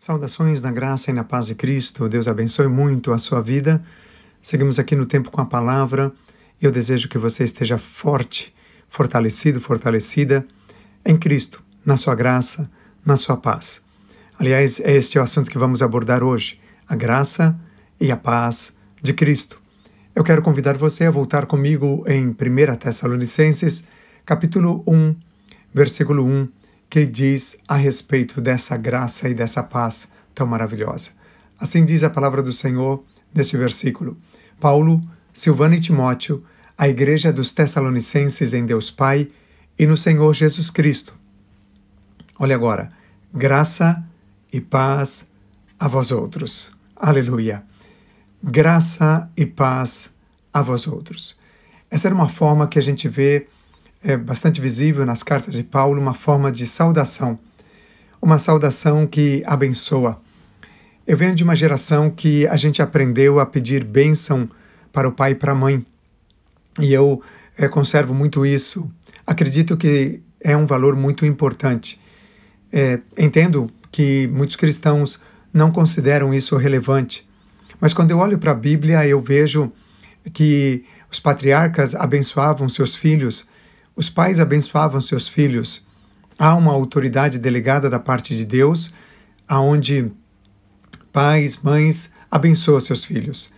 Saudações na graça e na paz de Cristo. Deus abençoe muito a sua vida. Seguimos aqui no tempo com a palavra. Eu desejo que você esteja forte, fortalecido, fortalecida em Cristo, na sua graça, na sua paz. Aliás, é este o assunto que vamos abordar hoje: a graça e a paz de Cristo. Eu quero convidar você a voltar comigo em 1 Tessalonicenses, capítulo 1, versículo 1 que diz a respeito dessa graça e dessa paz tão maravilhosa. Assim diz a palavra do Senhor neste versículo. Paulo, Silvano e Timóteo, a igreja dos Tessalonicenses em Deus Pai e no Senhor Jesus Cristo. Olha agora, graça e paz a vós outros. Aleluia. Graça e paz a vós outros. Essa era uma forma que a gente vê é bastante visível nas cartas de Paulo uma forma de saudação, uma saudação que abençoa. Eu venho de uma geração que a gente aprendeu a pedir bênção para o pai e para a mãe, e eu é, conservo muito isso. Acredito que é um valor muito importante. É, entendo que muitos cristãos não consideram isso relevante, mas quando eu olho para a Bíblia, eu vejo que os patriarcas abençoavam seus filhos os pais abençoavam seus filhos. Há uma autoridade delegada da parte de Deus, aonde pais, mães abençoam seus filhos.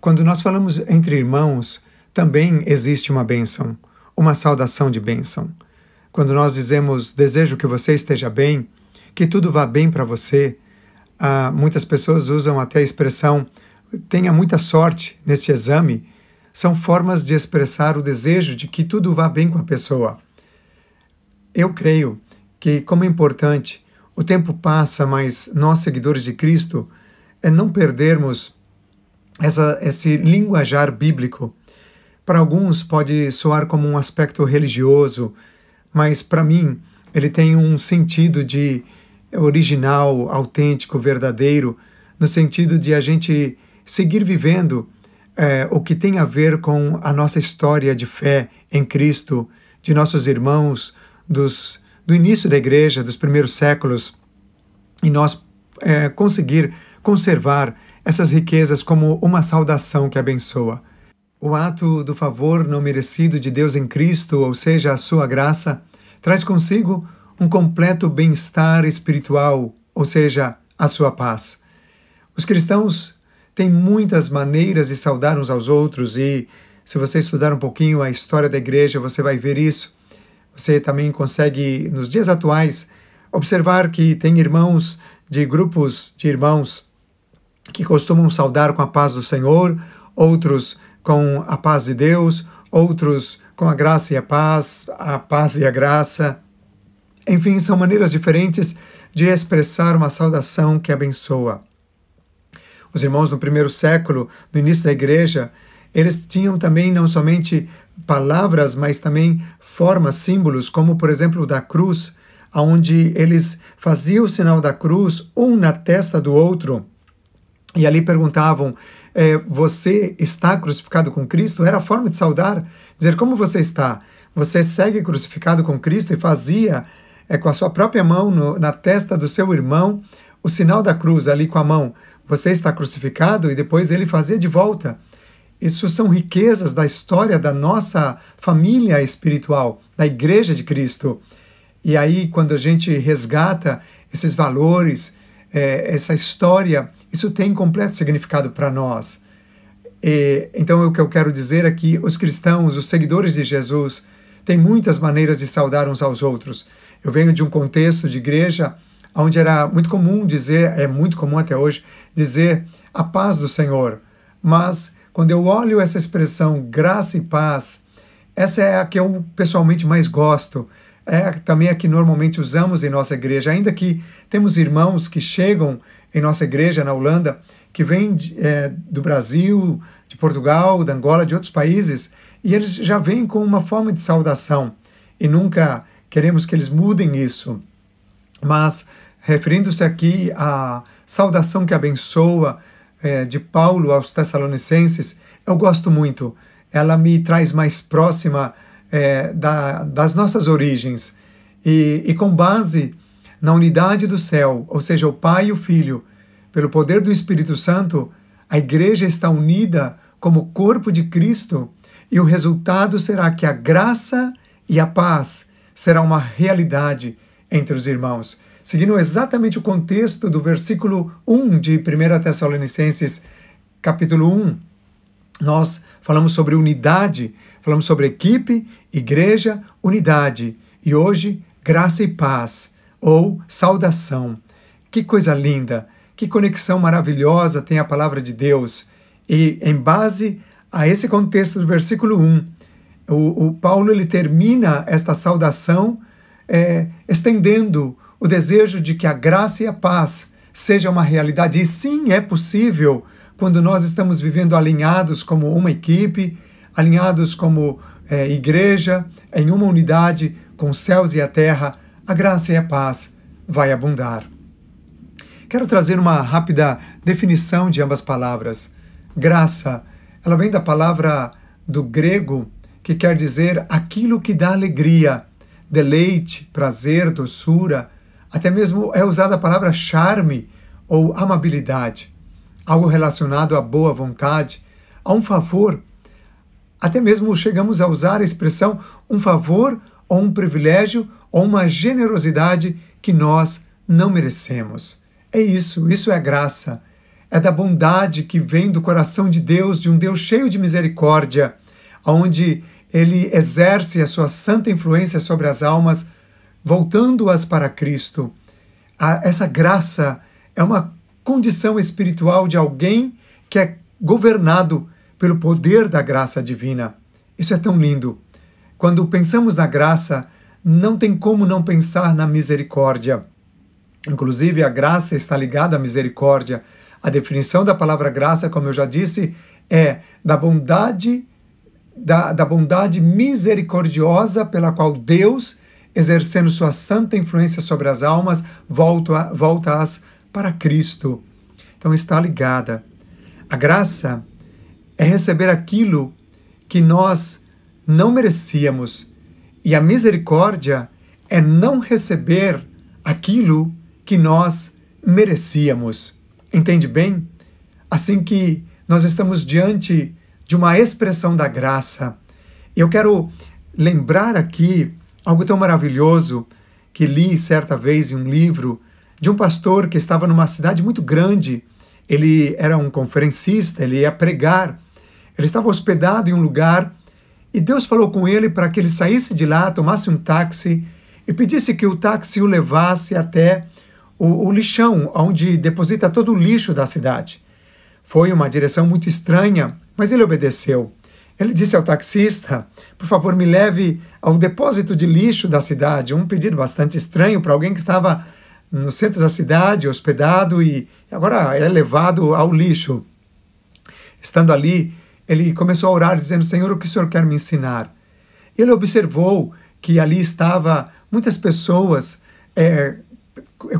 Quando nós falamos entre irmãos, também existe uma bênção, uma saudação de bênção. Quando nós dizemos desejo que você esteja bem, que tudo vá bem para você, ah, muitas pessoas usam até a expressão tenha muita sorte nesse exame são formas de expressar o desejo de que tudo vá bem com a pessoa. Eu creio que, como é importante, o tempo passa, mas nós, seguidores de Cristo, é não perdermos essa, esse linguajar bíblico. Para alguns pode soar como um aspecto religioso, mas para mim ele tem um sentido de original, autêntico, verdadeiro, no sentido de a gente seguir vivendo é, o que tem a ver com a nossa história de fé em Cristo, de nossos irmãos dos, do início da igreja, dos primeiros séculos, e nós é, conseguir conservar essas riquezas como uma saudação que abençoa. O ato do favor não merecido de Deus em Cristo, ou seja, a sua graça, traz consigo um completo bem-estar espiritual, ou seja, a sua paz. Os cristãos tem muitas maneiras de saudar uns aos outros e se você estudar um pouquinho a história da igreja, você vai ver isso. Você também consegue, nos dias atuais, observar que tem irmãos de grupos de irmãos que costumam saudar com a paz do Senhor, outros com a paz de Deus, outros com a graça e a paz, a paz e a graça. Enfim, são maneiras diferentes de expressar uma saudação que abençoa. Os irmãos no primeiro século, no início da igreja, eles tinham também não somente palavras, mas também formas, símbolos, como por exemplo da cruz, onde eles faziam o sinal da cruz um na testa do outro e ali perguntavam: é, Você está crucificado com Cristo? Era a forma de saudar, dizer como você está. Você segue crucificado com Cristo e fazia é, com a sua própria mão no, na testa do seu irmão o sinal da cruz ali com a mão você está crucificado e depois ele fazia de volta. Isso são riquezas da história da nossa família espiritual, da Igreja de Cristo. E aí, quando a gente resgata esses valores, é, essa história, isso tem completo significado para nós. E, então, o que eu quero dizer é que os cristãos, os seguidores de Jesus, têm muitas maneiras de saudar uns aos outros. Eu venho de um contexto de igreja onde era muito comum dizer, é muito comum até hoje, dizer a paz do Senhor. Mas quando eu olho essa expressão graça e paz, essa é a que eu pessoalmente mais gosto. É também a que normalmente usamos em nossa igreja, ainda que temos irmãos que chegam em nossa igreja na Holanda, que vêm é, do Brasil, de Portugal, da Angola, de outros países, e eles já vêm com uma forma de saudação. E nunca queremos que eles mudem isso. Mas referindo-se aqui à saudação que abençoa é, de Paulo aos Tessalonicenses, eu gosto muito. Ela me traz mais próxima é, da, das nossas origens. E, e com base na unidade do céu, ou seja, o Pai e o Filho, pelo poder do Espírito Santo, a igreja está unida como corpo de Cristo e o resultado será que a graça e a paz será uma realidade entre os irmãos. Seguindo exatamente o contexto do versículo 1 de 1 Tessalonicenses, capítulo 1, nós falamos sobre unidade, falamos sobre equipe, igreja, unidade. E hoje, graça e paz, ou saudação. Que coisa linda, que conexão maravilhosa tem a palavra de Deus. E em base a esse contexto do versículo 1, o, o Paulo ele termina esta saudação é, estendendo o desejo de que a graça e a paz seja uma realidade. E sim, é possível quando nós estamos vivendo alinhados como uma equipe, alinhados como é, igreja, em uma unidade com os céus e a terra, a graça e a paz vai abundar. Quero trazer uma rápida definição de ambas palavras. Graça, ela vem da palavra do grego que quer dizer aquilo que dá alegria, deleite, prazer, doçura. Até mesmo é usada a palavra charme ou amabilidade algo relacionado à boa vontade, a um favor. Até mesmo chegamos a usar a expressão um favor ou um privilégio ou uma generosidade que nós não merecemos. É isso, isso é graça. É da bondade que vem do coração de Deus, de um Deus cheio de misericórdia, onde ele exerce a sua santa influência sobre as almas, voltando-as para Cristo. Essa graça é uma condição espiritual de alguém que é governado pelo poder da graça divina. Isso é tão lindo. Quando pensamos na graça, não tem como não pensar na misericórdia. Inclusive, a graça está ligada à misericórdia. A definição da palavra graça, como eu já disse, é da bondade da, da bondade misericordiosa pela qual Deus, exercendo sua santa influência sobre as almas, volta-as volta para Cristo. Então está ligada. A graça é receber aquilo que nós não merecíamos, e a misericórdia é não receber aquilo que nós merecíamos. Entende bem? Assim que nós estamos diante de uma expressão da graça. Eu quero lembrar aqui algo tão maravilhoso que li certa vez em um livro de um pastor que estava numa cidade muito grande. Ele era um conferencista, ele ia pregar. Ele estava hospedado em um lugar e Deus falou com ele para que ele saísse de lá, tomasse um táxi e pedisse que o táxi o levasse até o, o lixão, onde deposita todo o lixo da cidade. Foi uma direção muito estranha, mas ele obedeceu. Ele disse ao taxista: Por favor, me leve ao depósito de lixo da cidade. Um pedido bastante estranho para alguém que estava no centro da cidade, hospedado e agora é levado ao lixo. Estando ali, ele começou a orar, dizendo: Senhor, o que o Senhor quer me ensinar? Ele observou que ali estava muitas pessoas é,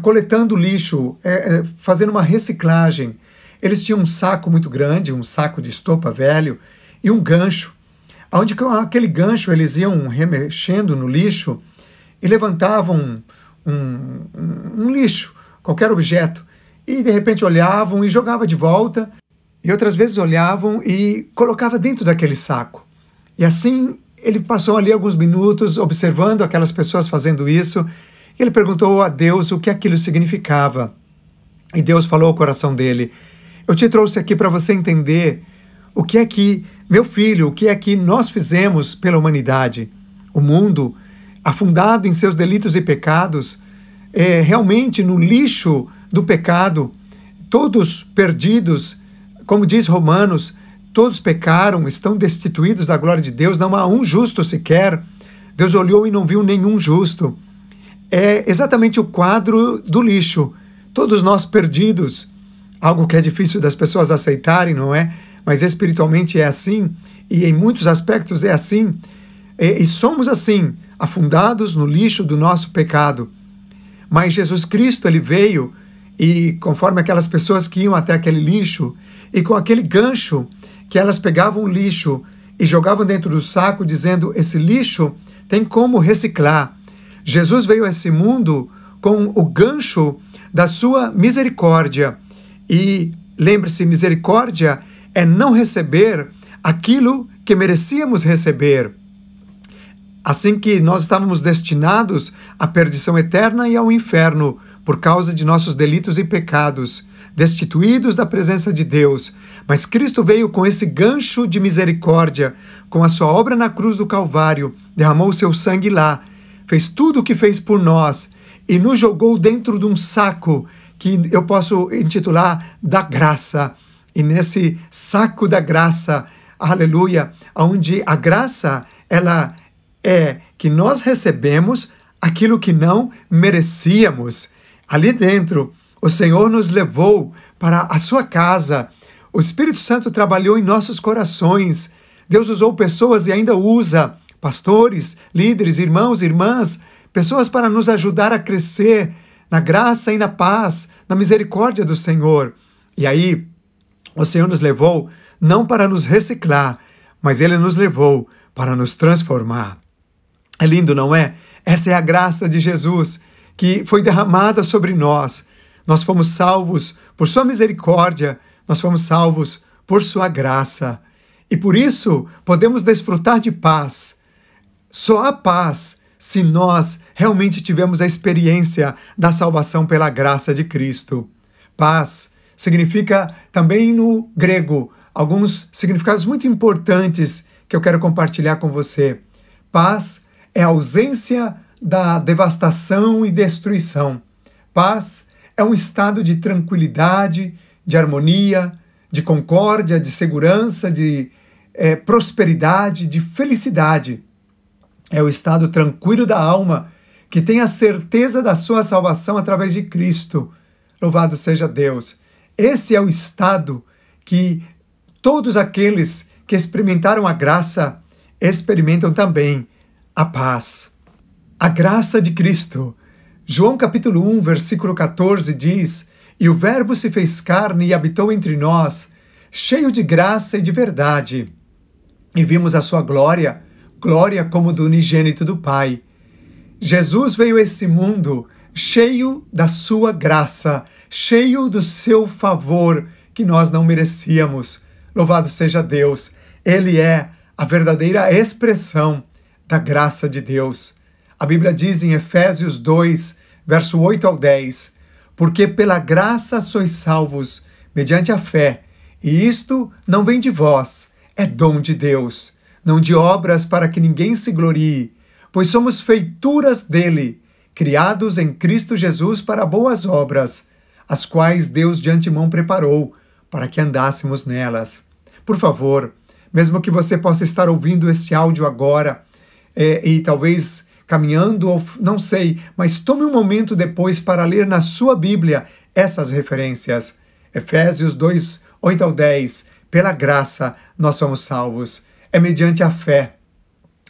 coletando lixo, é, é, fazendo uma reciclagem. Eles tinham um saco muito grande, um saco de estopa velho e um gancho, onde com aquele gancho eles iam remexendo no lixo e levantavam um, um, um lixo, qualquer objeto, e de repente olhavam e jogava de volta, e outras vezes olhavam e colocava dentro daquele saco. E assim ele passou ali alguns minutos observando aquelas pessoas fazendo isso, e ele perguntou a Deus o que aquilo significava. E Deus falou ao coração dele: Eu te trouxe aqui para você entender o que é que, meu filho, o que é que nós fizemos pela humanidade. O mundo afundado em seus delitos e pecados, é, realmente no lixo do pecado, todos perdidos, como diz Romanos, todos pecaram, estão destituídos da glória de Deus, não há um justo sequer. Deus olhou e não viu nenhum justo. É exatamente o quadro do lixo. Todos nós perdidos, algo que é difícil das pessoas aceitarem, não é? Mas espiritualmente é assim, e em muitos aspectos é assim. E, e somos assim, afundados no lixo do nosso pecado. Mas Jesus Cristo, ele veio e, conforme aquelas pessoas que iam até aquele lixo, e com aquele gancho que elas pegavam o lixo e jogavam dentro do saco, dizendo: esse lixo tem como reciclar. Jesus veio a esse mundo com o gancho da sua misericórdia. E lembre-se: misericórdia é não receber aquilo que merecíamos receber. Assim que nós estávamos destinados à perdição eterna e ao inferno por causa de nossos delitos e pecados, destituídos da presença de Deus. Mas Cristo veio com esse gancho de misericórdia, com a sua obra na cruz do Calvário, derramou o seu sangue lá, fez tudo o que fez por nós e nos jogou dentro de um saco que eu posso intitular da graça. E nesse saco da graça, aleluia, onde a graça ela é que nós recebemos aquilo que não merecíamos. Ali dentro, o Senhor nos levou para a sua casa. O Espírito Santo trabalhou em nossos corações. Deus usou pessoas e ainda usa pastores, líderes, irmãos, irmãs, pessoas para nos ajudar a crescer na graça e na paz, na misericórdia do Senhor. E aí, o Senhor nos levou não para nos reciclar, mas ele nos levou para nos transformar. É lindo, não é? Essa é a graça de Jesus que foi derramada sobre nós. Nós fomos salvos por Sua misericórdia, nós fomos salvos por Sua graça. E por isso podemos desfrutar de paz. Só há paz se nós realmente tivermos a experiência da salvação pela graça de Cristo. Paz significa também no grego alguns significados muito importantes que eu quero compartilhar com você. Paz é a ausência da devastação e destruição. Paz é um estado de tranquilidade, de harmonia, de concórdia, de segurança, de é, prosperidade, de felicidade. É o estado tranquilo da alma que tem a certeza da sua salvação através de Cristo. Louvado seja Deus. Esse é o estado que todos aqueles que experimentaram a graça experimentam também a paz. A graça de Cristo. João capítulo 1, versículo 14 diz: E o Verbo se fez carne e habitou entre nós, cheio de graça e de verdade. E vimos a sua glória, glória como do unigênito do Pai. Jesus veio a esse mundo cheio da sua graça, cheio do seu favor que nós não merecíamos. Louvado seja Deus! Ele é a verdadeira expressão da graça de Deus. A Bíblia diz em Efésios 2, verso 8 ao 10: Porque pela graça sois salvos, mediante a fé, e isto não vem de vós, é dom de Deus, não de obras para que ninguém se glorie, pois somos feituras dele, criados em Cristo Jesus para boas obras, as quais Deus de antemão preparou para que andássemos nelas. Por favor, mesmo que você possa estar ouvindo este áudio agora, é, e talvez caminhando, ou não sei, mas tome um momento depois para ler na sua Bíblia essas referências. Efésios 2, 8 ao 10. Pela graça nós somos salvos. É mediante a fé.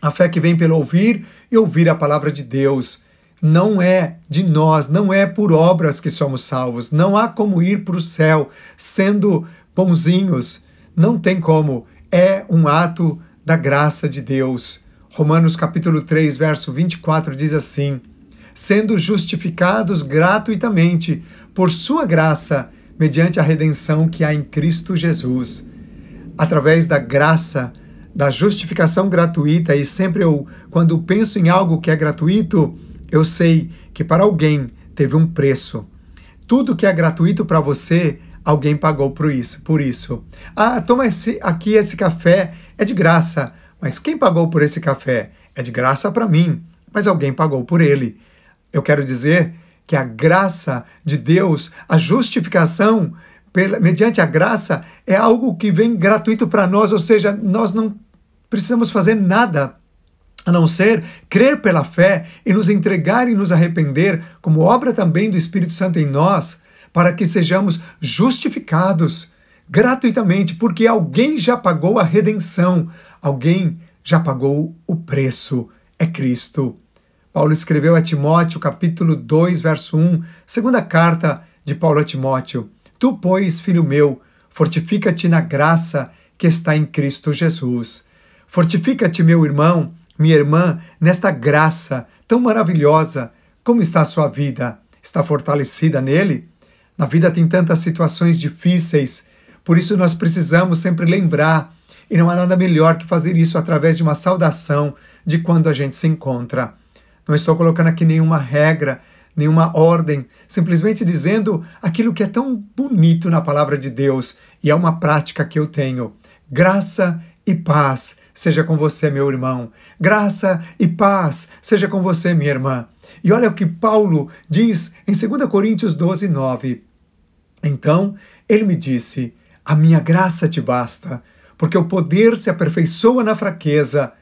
A fé que vem pelo ouvir e ouvir a palavra de Deus. Não é de nós, não é por obras que somos salvos. Não há como ir para o céu sendo bonzinhos. Não tem como. É um ato da graça de Deus. Romanos capítulo 3, verso 24 diz assim: sendo justificados gratuitamente por sua graça, mediante a redenção que há em Cristo Jesus. Através da graça, da justificação gratuita, e sempre eu, quando penso em algo que é gratuito, eu sei que para alguém teve um preço. Tudo que é gratuito para você, alguém pagou por isso, por isso. Ah, toma esse, aqui esse café, é de graça. Mas quem pagou por esse café? É de graça para mim, mas alguém pagou por ele. Eu quero dizer que a graça de Deus, a justificação pela, mediante a graça, é algo que vem gratuito para nós, ou seja, nós não precisamos fazer nada a não ser crer pela fé e nos entregar e nos arrepender, como obra também do Espírito Santo em nós, para que sejamos justificados gratuitamente, porque alguém já pagou a redenção, alguém já pagou o preço, é Cristo. Paulo escreveu a Timóteo, capítulo 2, verso 1, segunda carta de Paulo a Timóteo: Tu, pois, filho meu, fortifica-te na graça que está em Cristo Jesus. Fortifica-te, meu irmão, minha irmã, nesta graça tão maravilhosa. Como está a sua vida? está fortalecida nele. Na vida tem tantas situações difíceis, por isso nós precisamos sempre lembrar, e não há nada melhor que fazer isso através de uma saudação de quando a gente se encontra. Não estou colocando aqui nenhuma regra, nenhuma ordem, simplesmente dizendo aquilo que é tão bonito na palavra de Deus e é uma prática que eu tenho. Graça e paz seja com você, meu irmão. Graça e paz seja com você, minha irmã. E olha o que Paulo diz em 2 Coríntios 12, 9. Então ele me disse: A minha graça te basta, porque o poder se aperfeiçoa na fraqueza.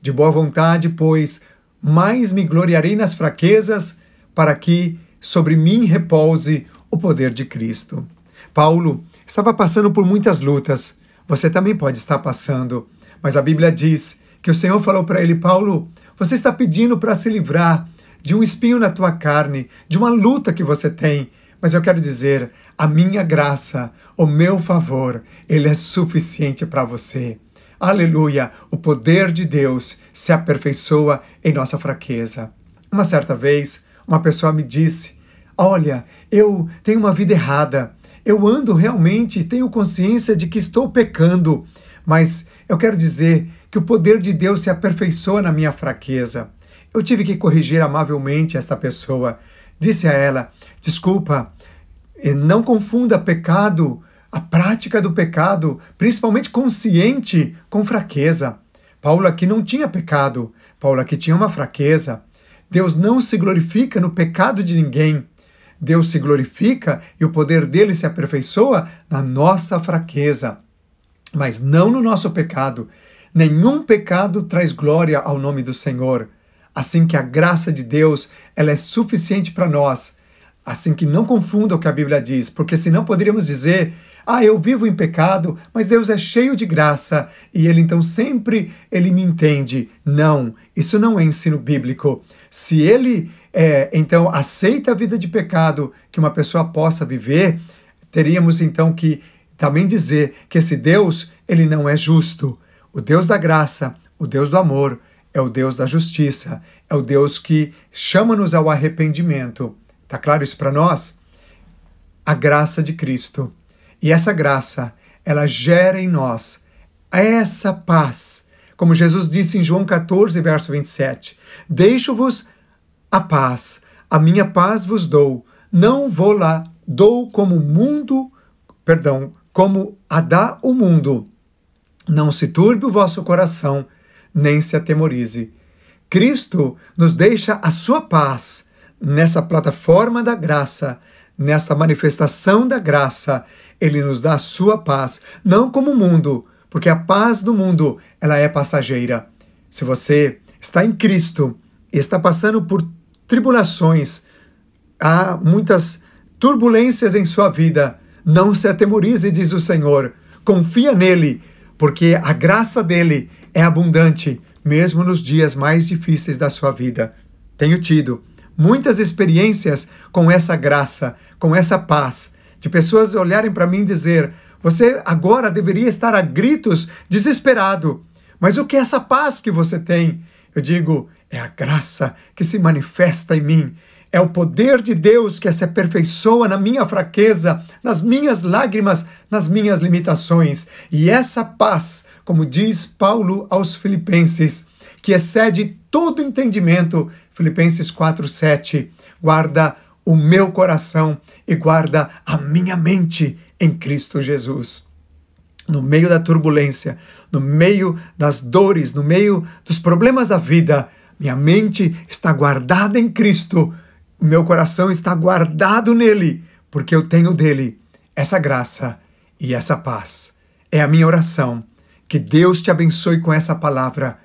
De boa vontade, pois, mais me gloriarei nas fraquezas, para que sobre mim repouse o poder de Cristo. Paulo estava passando por muitas lutas. Você também pode estar passando. Mas a Bíblia diz que o Senhor falou para ele: Paulo, você está pedindo para se livrar de um espinho na tua carne, de uma luta que você tem. Mas eu quero dizer, a minha graça, o meu favor, ele é suficiente para você. Aleluia! O poder de Deus se aperfeiçoa em nossa fraqueza. Uma certa vez, uma pessoa me disse: Olha, eu tenho uma vida errada. Eu ando realmente, tenho consciência de que estou pecando, mas eu quero dizer que o poder de Deus se aperfeiçoa na minha fraqueza. Eu tive que corrigir amavelmente esta pessoa. Disse a ela: Desculpa, não confunda pecado a prática do pecado, principalmente consciente, com fraqueza. Paulo aqui não tinha pecado, Paulo aqui tinha uma fraqueza. Deus não se glorifica no pecado de ninguém. Deus se glorifica e o poder dele se aperfeiçoa na nossa fraqueza, mas não no nosso pecado. Nenhum pecado traz glória ao nome do Senhor. Assim que a graça de Deus ela é suficiente para nós. Assim que não confunda o que a Bíblia diz, porque senão poderíamos dizer ah, eu vivo em pecado, mas Deus é cheio de graça e ele então sempre ele me entende. Não, isso não é ensino bíblico. Se ele é, então aceita a vida de pecado que uma pessoa possa viver, teríamos então que também dizer que esse Deus ele não é justo. O Deus da graça, o Deus do amor, é o Deus da justiça, é o Deus que chama-nos ao arrependimento. Tá claro isso para nós? A graça de Cristo e essa graça, ela gera em nós essa paz. Como Jesus disse em João 14, verso 27, Deixo-vos a paz, a minha paz vos dou, não vou lá, dou como o mundo, perdão, como a dá o mundo. Não se turbe o vosso coração, nem se atemorize. Cristo nos deixa a sua paz nessa plataforma da graça, nessa manifestação da graça, ele nos dá a sua paz, não como o mundo, porque a paz do mundo, ela é passageira. Se você está em Cristo e está passando por tribulações, há muitas turbulências em sua vida, não se atemorize, diz o Senhor. Confia nele, porque a graça dele é abundante, mesmo nos dias mais difíceis da sua vida. Tenho tido muitas experiências com essa graça, com essa paz, de pessoas olharem para mim e dizer: você agora deveria estar a gritos, desesperado. Mas o que é essa paz que você tem? Eu digo: é a graça que se manifesta em mim. É o poder de Deus que se aperfeiçoa na minha fraqueza, nas minhas lágrimas, nas minhas limitações. E essa paz, como diz Paulo aos Filipenses, que excede todo entendimento, Filipenses 4:7, guarda o meu coração e guarda a minha mente em Cristo Jesus. No meio da turbulência, no meio das dores, no meio dos problemas da vida, minha mente está guardada em Cristo, meu coração está guardado nele, porque eu tenho dele essa graça e essa paz. É a minha oração. Que Deus te abençoe com essa palavra.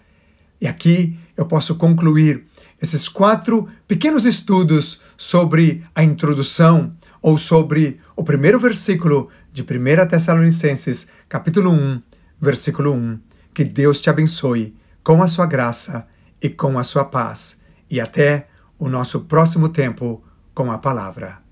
E aqui eu posso concluir esses quatro pequenos estudos sobre a introdução ou sobre o primeiro versículo de 1 Tessalonicenses, capítulo 1, versículo 1. Que Deus te abençoe com a sua graça e com a sua paz. E até o nosso próximo tempo com a palavra.